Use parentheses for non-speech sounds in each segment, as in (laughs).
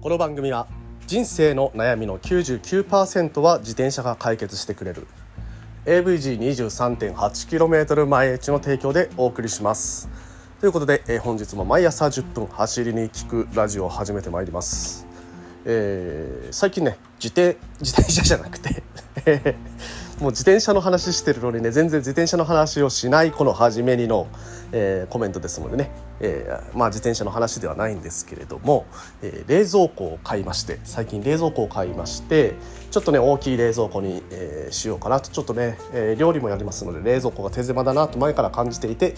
この番組は人生の悩みの99%は自転車が解決してくれる。AVG23.8km 毎日の提供でお送りします。ということで、えー、本日も毎朝10分走りに聞くラジオを始めてまいります、えー、最近ね自転自転車じゃなくて (laughs) もう自転車の話してるのにね全然自転車の話をしないこの初めにの、えー、コメントですのでね、えー、まあ自転車の話ではないんですけれども、えー、冷蔵庫を買いまして最近冷蔵庫を買いましてちょっとね大きい冷蔵庫に、えー、しようかなとちょっとね、え、料理もやりますので冷蔵庫が手狭だなと前から感じていて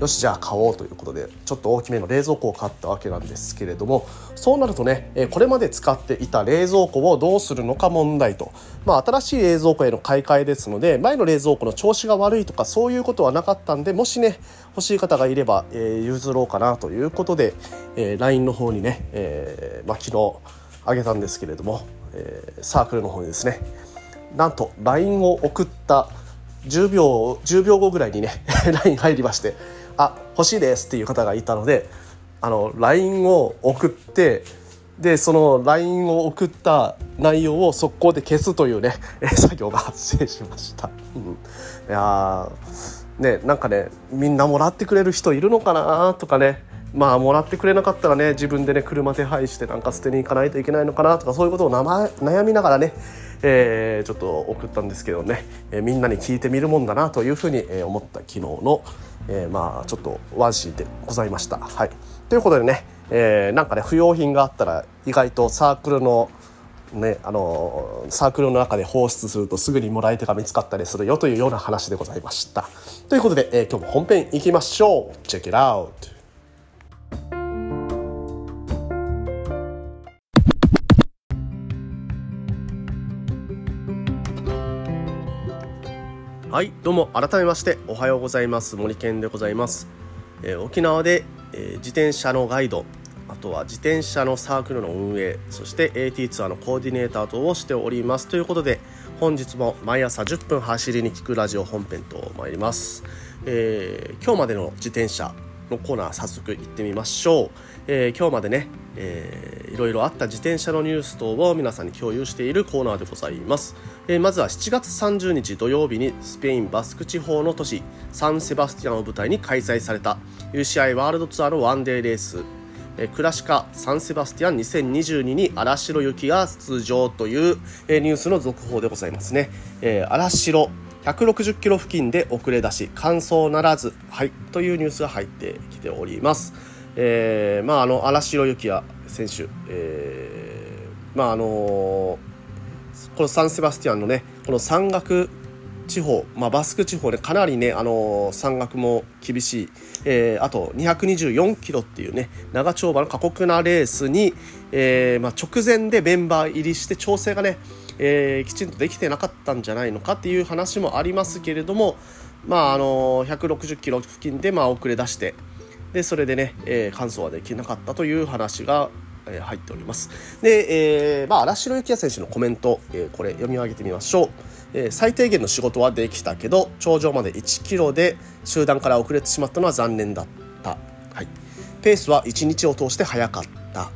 よしじゃあ買おうということでちょっと大きめの冷蔵庫を買ったわけなんですけれどもそうなるとね、え、これまで使っていた冷蔵庫をどうするのか問題と、まあ、新しい冷蔵庫への買い替えですので前の冷蔵庫の調子が悪いとかそういうことはなかったんでもしね欲しい方がいれば、えー、譲ろうかなということで、えー、LINE の方にね、えーまあ、昨日あげたんですけれどもえー、サークルの方にですねなんと LINE を送った10秒10秒後ぐらいにね (laughs) LINE 入りまして「あ欲しいです」っていう方がいたのであの LINE を送ってでその LINE を送った内容を速攻で消すというね作業が発生しました。うん、いやねなんかねみんなもらってくれる人いるのかなとかね。まあもらってくれなかったらね自分でね車手配してなんか捨てに行かないといけないのかなとかそういうことを悩みながらね、えー、ちょっと送ったんですけどね、えー、みんなに聞いてみるもんだなというふうに思った昨日の、えー、まあちょっとワンシーンでございました。はい、ということでね、えー、なんかね不要品があったら意外とサークルのね、あのサークルの中で放出するとすぐにもらい手が見つかったりするよというような話でございました。ということで、えー、今日も本編いきましょう Check it out! はいどうも改めましておはようございます森健でございます、えー、沖縄で、えー、自転車のガイドあとは自転車のサークルの運営そして AT ツアーのコーディネーター等をしております。ということで本日も毎朝10分走りに聞くラジオ本編と参ります、えー、今日までの自転車のコーナー早速行ってみましょう、えー、今日までね、えー、いろいろあった自転車のニュース等を皆さんに共有しているコーナーでございます、えー、まずは7月30日土曜日にスペインバスク地方の都市サンセバスティアンを舞台に開催された UCI ワールドツアーのワンデーレースえクラシカサンセバスティアン2022に荒城行きが出場という、えニュースの続報でございますね。えー、荒城160キロ付近で遅れ出し完走ならず、はい、というニュースが入ってきております。えー、まああの荒城幸也選手、えー、まああのこのサンセバスティアンのねこの山岳地方、まあ、バスク地方でかなりね、あの山岳も厳しい、えー、あと224キロっていうね長丁場の過酷なレースに、えーまあ、直前でメンバー入りして調整がねえー、きちんとできてなかったんじゃないのかっていう話もありますけれども、まあ、あの160キロ付近でまあ遅れ出してでそれでね、えー、完走はできなかったという話が、入っております。で、えーまあ、荒城幸也選手のコメント、えー、これ読み上げてみましょう。えー、最低限の仕事はできたけど頂上まで1キロで集団から遅れてしまったのは残念だった、はい、ペースは1日を通して速かった。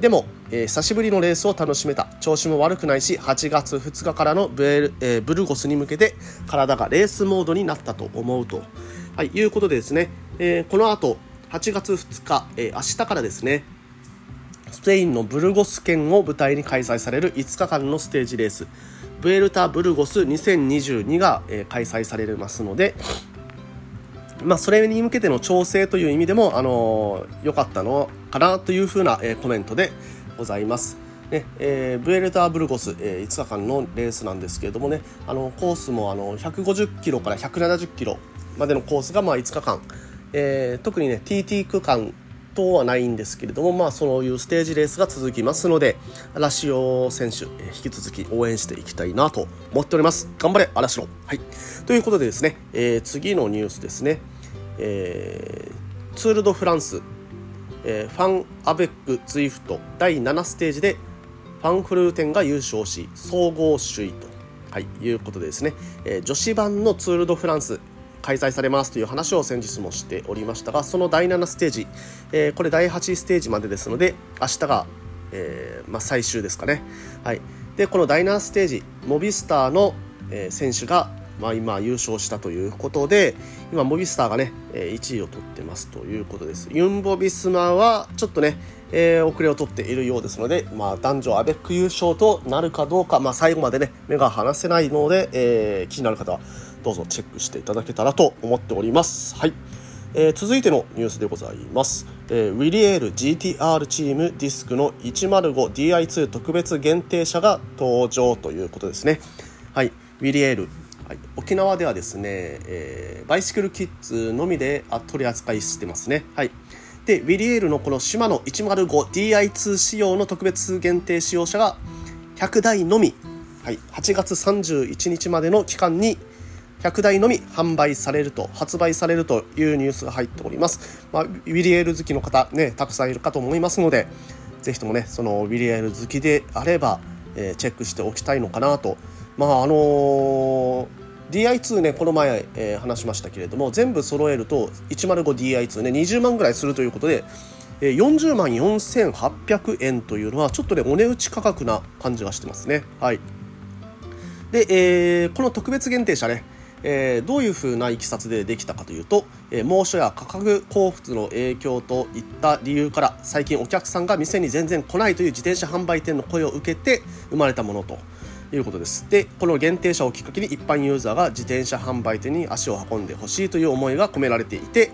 でも、えー、久しぶりのレースを楽しめた。調子も悪くないし8月2日からのブエル、えー、ブルゴスに向けて体がレースモードになったと思うと、はい、いうことでですね、えー、この後8月2日、えー、明日からですねスペインのブルゴス県を舞台に開催される5日間のステージレースブエルタ・ブルゴス2022が、えー、開催されますので、まあ、それに向けての調整という意味でも、あの良かったのかなというふうな、えー、コメントでございます。ねえー、ブエルターブルゴス、えー、5日間のレースなんですけれどもねあのコースもあの150キロから170キロまでのコースがまあ5日間、えー、特にね TT 区間等はないんですけれども、まあ、そういうステージレースが続きますので嵐尾選手、え、引き続き応援していきたいなと思っております。頑張れ嵐尾はい。ということでですね、えー、次のニュースですね。えー、ツール・ド・フランス、えー、ファン・アベック・ツイフト。第7ステージでファンフルーテンが優勝し総合首位と、はい、いうことでですね、えー、女子版のツール・ド・フランス。開催されますという話を先日もしておりましたがその第7ステージ、えー、これ第8ステージまでですので明日がえー、まあ、最終ですかね。はい、でこの第7ステージモビスターの、え、選手が、まあ、今優勝したということで今モビスターがね1位を取ってますということですユンボ・ビスマはちょっとね、えー、遅れを取っているようですので、まあ、男女アベック優勝となるかどうか、まあ、最後までね目が離せないので、えー、気になる方はどうぞチェックしていただけたらと思っております。はい。えー、続いてのニュースでございます、えー、ウィリエール GTR チームディスクの 105DI2 特別限定車が登場ということですね。はい。ウィリエール、はい、沖縄ではですね、えー、バイシクルキッズのみで取り扱いしてますね。はい。でウィリエールのこのシマノ 105DI2 仕様の特別限定使用車が100台のみ、はい、8月31日までの期間に100台のみ販売されると発売されるというニュースが入っております、まあ、ウィリエール好きの方ねたくさんいるかと思いますのでぜひともねそのウィリエール好きであれば、えー、チェックしておきたいのかなと。まああのー DI2 ねこの前、えー、話しましたけれども全部揃えると 105DI2 ね20万ぐらいするということで、えー、40万4800円というのはちょっとねお値打ち価格な感じがしてますね。はい。で、えー、この特別限定車ねえー、どういうふうないきさつでできたかというと、えー、猛暑や価格交付の影響といった理由から最近お客さんが店に全然来ないという自転車販売店の声を受けて生まれたものということです。でこの限定車をきっかけに一般ユーザーが自転車販売店に足を運んでほしいという思いが込められていて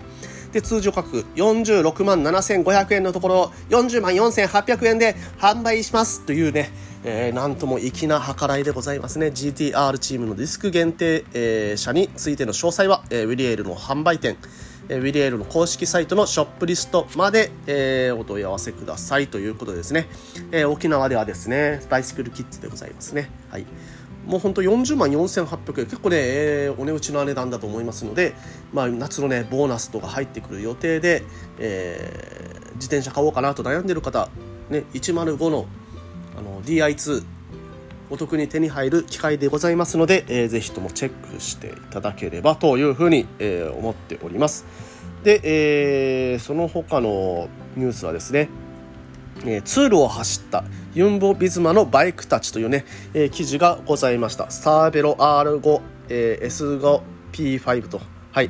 で通常価格46万7500円のところ40万4800円で販売しますというねえー、なんとも粋な計らいでございますね。GTR チームのディスク限定、えー、車についての詳細は、えー、ウィリエールの販売店えウィリエールの公式サイトのショップリストまで、えー、お問い合わせくださいということですね、えー、沖縄ではですねバイシクルキッズでございますね。はい。もう本当40万4800円。結構ね、えー、お値打ちの値段だと思いますので、まあ、夏のねボーナスとか入ってくる予定で、えー、自転車買おうかなと悩んでる方、ね、105のあの DI2 お得に手に入る機会でございますので、えー、ぜひともチェックしていただければというふうに、えー、思っております。で、えー、その他のニュースはですね、えー、通路を走ったユンボ・ビズマのバイクたちというね、えー、記事がございました。スターベロ R5、えー、S5P5 と、はい、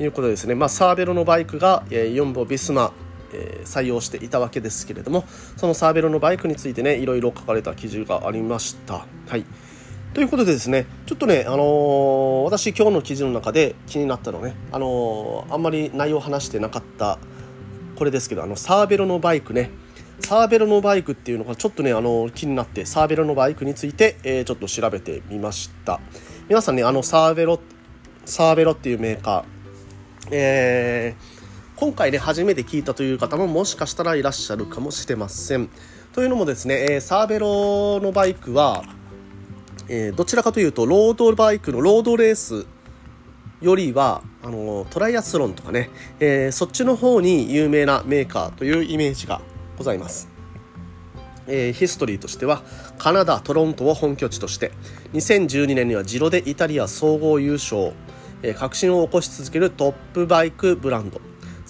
いうことですね。まあ、サーベロのバイクが、えー、ユンボ・ビスマ、えー、採用していたわけですけれどもそのサーベロのバイクについてねいろいろ書かれた記事がありました。はいということでですね、ちょっとね、あのー、私今日の記事の中で気になったのね、あのー、あんまり内容を話してなかったこれですけど、あの、サーベロのバイクね、サーベロのバイクっていうのがちょっとね、あのー、気になって、サーベロのバイクについて、え、ちょっと調べてみました。皆さんね、あの、サーベロ、サーベロっていうメーカー、えー、今回ね初めて聞いたという方ももしかしたらいらっしゃるかもしれません。というのもですね、えー、サーベロのバイクは、えー、どちらかというとロードバイクのロードレースよりはあのトライアスロンとかね、えー、そっちの方に有名なメーカーというイメージがございます。えー、ヒストリーとしてはカナダ・トロントを本拠地として2012年にはジロでイタリア総合優勝、えー、革新を起こし続けるトップバイクブランド。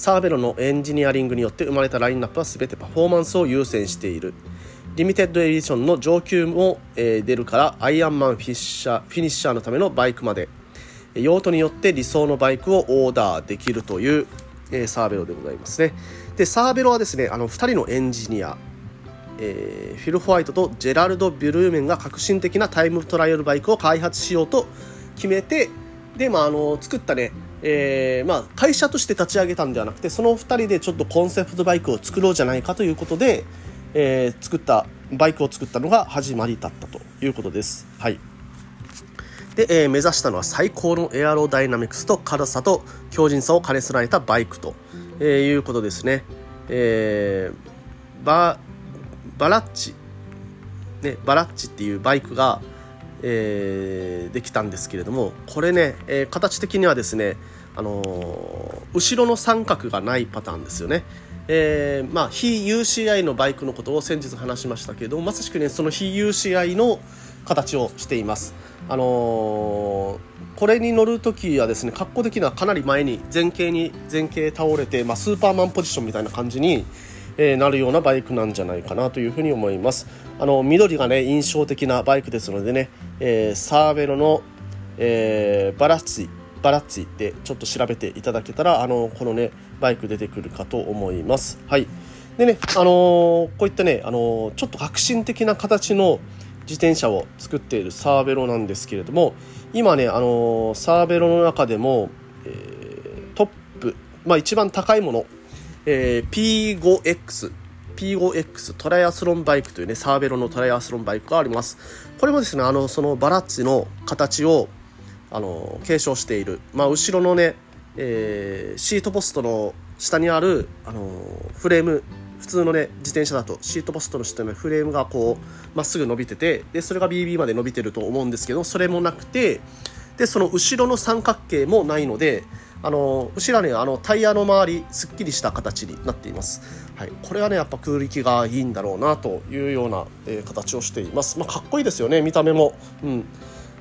サーベロのエンジニアリングによって生まれたラインナップは全てパフォーマンスを優先している。リミテッドエディションの上級も、えー、出るからアイアンマンフィッシャーフィニッシャーのためのバイクまで。用途によって理想のバイクをオーダーできるという、えー、サーベロでございますね。でサーベロはですねあの2人のエンジニア。えー、フィル・ホワイトとジェラルド・ビュルーメンが革新的なタイムトライアルバイクを開発しようと決めてで、まあ、あの作ったねえー、まあ、会社として立ち上げたんではなくてその2人でちょっとコンセプトバイクを作ろうじゃないかということで、えー、作ったバイクを作ったのが始まりだったということです。はいで、えー、目指したのは最高のエアロダイナミクスと軽さと強靭さを兼ね備えたバイクと、えー、いうことですね。えー、ババラッチ、ね、バラッチっていうバイクが、えー、できたんですけれどもこれね、えー、形的にはですね、あのー、後ろの三角がないパターンですよね。えー、まあ非 UCI のバイクのことを先日話しましたけどまさしくねその非 UCI の形をしています。あのー、これに乗る時はですね格好的にはかなり前に前傾に前傾倒れて、まあ、スーパーマンポジションみたいな感じに、えー、なるようなバイクなんじゃないかなというふうに思います。あの緑がね印象的なバイクですのでね、えー、サーベロの、えー、バラッツィバラッツィでちょっと調べていただけたらあのこのねバイク出てくるかと思います。はい。でねあのこういったねあのちょっと革新的な形の自転車を作っているサーベロなんですけれども今ねあのサーベロの中でも、えー、トップ、まあ、一番高いもの、えー、P5X P5X トライアスロンバイクというねサーベロのトライアスロンバイクがあります。これもですねあのそのバラッチの形をあの継承している、まあ、後ろのね、えー、シートポストの下にあるあのフレーム普通のね自転車だとシートポストの下のフレームがこうまっすぐ伸びててでそれが BB まで伸びてると思うんですけどそれもなくてでその後ろの三角形もないのであの後ろにあのタイヤの周りすっきりした形になっています、はい、これはねやっぱ空力がいいんだろうなというような、えー、形をしています、まあ、かっこいいですよね見た目も、うん、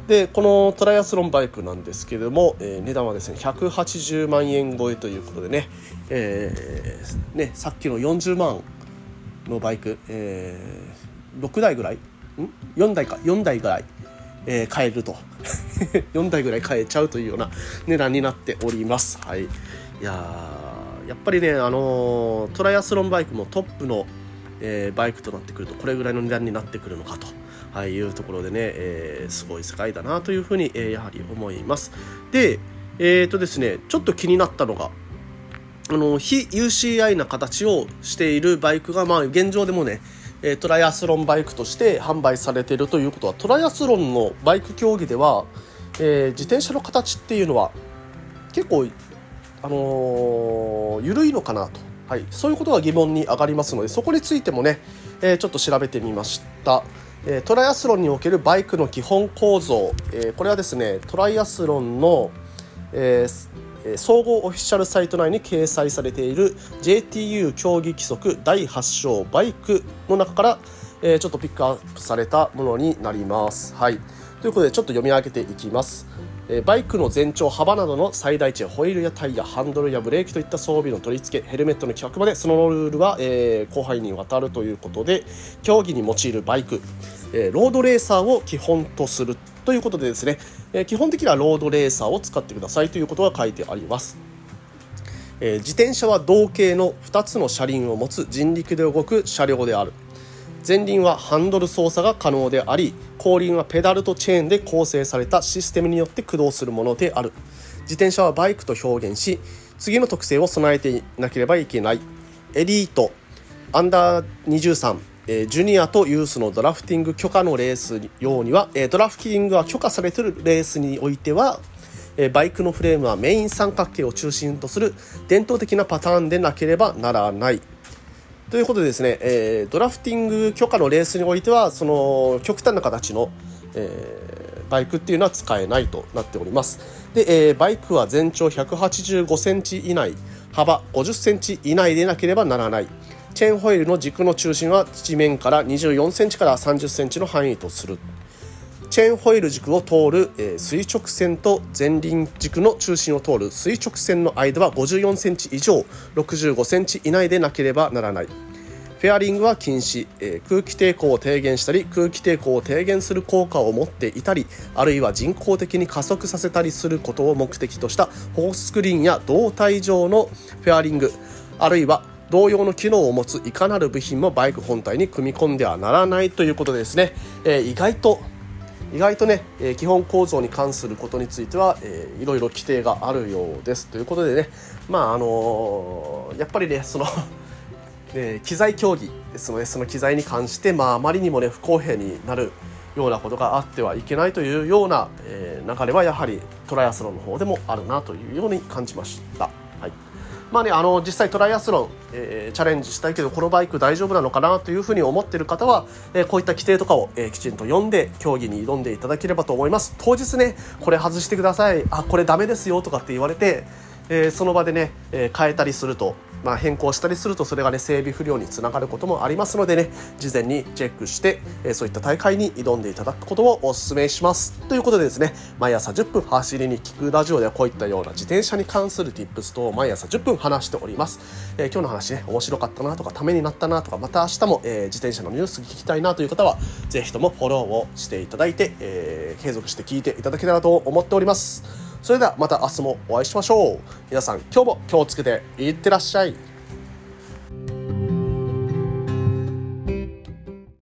でこのトライアスロンバイクなんですけれども、えー、値段はですね180万円超えということでね,、えー、ねさっきの40万のバイク、えー、6台ぐらい？ん？4台か。4台ぐらい、えー、買えると。(laughs) 4台ぐらい買えちゃうというような値段になっております。はい。いややっぱりねあのトライアスロンバイクもトップの、えー、バイクとなってくるとこれぐらいの値段になってくるのかと。はい、いうところでね、えー、すごい世界だなというふうに、えー、やはり思います。で、えっ、ー、とですね、ちょっと気になったのが、あの非 UCI な形をしているバイクが、まあ、現状でもね、えトライアスロンバイクとして販売されているということはトライアスロンのバイク競技では、えー、自転車の形っていうのは結構、あのー、緩いのかなと、はい、そういうことが疑問に上がりますのでそこについてもね、えー、ちょっと調べてみました。えトライアスロンにおけるバイクの基本構造、えこれはですねトライアスロンの、えー、総合オフィシャルサイト内に掲載されている JTU 競技規則第8章バイクの中から、え、ちょっとピックアップされたものになります。はい、ということでちょっと読み上げていきます。バイクの全長幅などの最大値ホイールやタイヤハンドルやブレーキといった装備の取り付けヘルメットの規格までそのルールは、えー、広範囲にわたるということで競技に用いるバイク、えー、ロードレーサーを基本とするということでですね、え、基本的にはロードレーサーを使ってくださいということが書いてあります。え、自転車は同型の2つの車輪を持つ人力で動く車両である。前輪はハンドル操作が可能であり後輪はペダルとチェーンで構成されたシステムによって駆動するものである。自転車はバイクと表現し次の特性を備えていなければいけない。エリートアンダー23えジュニアとユースのドラフティング許可のレース用には、えドラフティングが許可されているレースにおいては、えバイクのフレームはメイン三角形を中心とする伝統的なパターンでなければならない。ということでですね、えー、ドラフティング許可のレースにおいてはその極端な形の、えー、バイクっていうのは使えないとなっております。で、えー、バイクは全長185センチ以内幅50センチ以内でなければならない。チェーンホイールの軸の中心は地面から24センチから30センチの範囲とする。チェーンホイール軸を通る、えー、垂直線と前輪軸の中心を通る垂直線の間は54センチ以上65センチ以内でなければならない。フェアリングは禁止、えー、空気抵抗を低減したり空気抵抗を低減する効果を持っていたりあるいは人工的に加速させたりすることを目的としたホーススクリーンや胴体状のフェアリングあるいは同様の機能を持ついかなる部品もバイク本体に組み込んではならないということですね、えー、意外と意外とね、え、基本構造に関することについては、えー、いろいろ規定があるようです。ということでねまああのー、やっぱりねその (laughs) ね、機材競技ですのでその機材に関して、まあ、あまりにもね不公平になるようなことがあってはいけないというような、えー、流れはやはりトライアスロンの方でもあるなというように感じました。はい。まあね、あの実際トライアスロン、えー、チャレンジしたいけどこのバイク大丈夫なのかなというふうに思っている方は、えー、こういった規定とかを、えー、きちんと読んで競技に挑んでいただければと思います。当日ねこれ外してください。あこれダメですよとかって言われて、えその場でね、え変えたりするとまあ、変更したりするとそれがね整備不良につながることもありますのでね事前にチェックして、えそういった大会に挑んでいただくことをお勧めします。ということでですね毎朝10分走りに聞くラジオではこういったような自転車に関する tips と毎朝10分話しております、えー、今日の話ね面白かったなとかためになったなとかまた明日も、えー、自転車のニュース聞きたいなという方はぜひともフォローをしていただいて、えー、継続して聞いていただけたらと思っております。それではまた明日もお会いしましょう。皆さん今日も気をつけていってらっしゃい。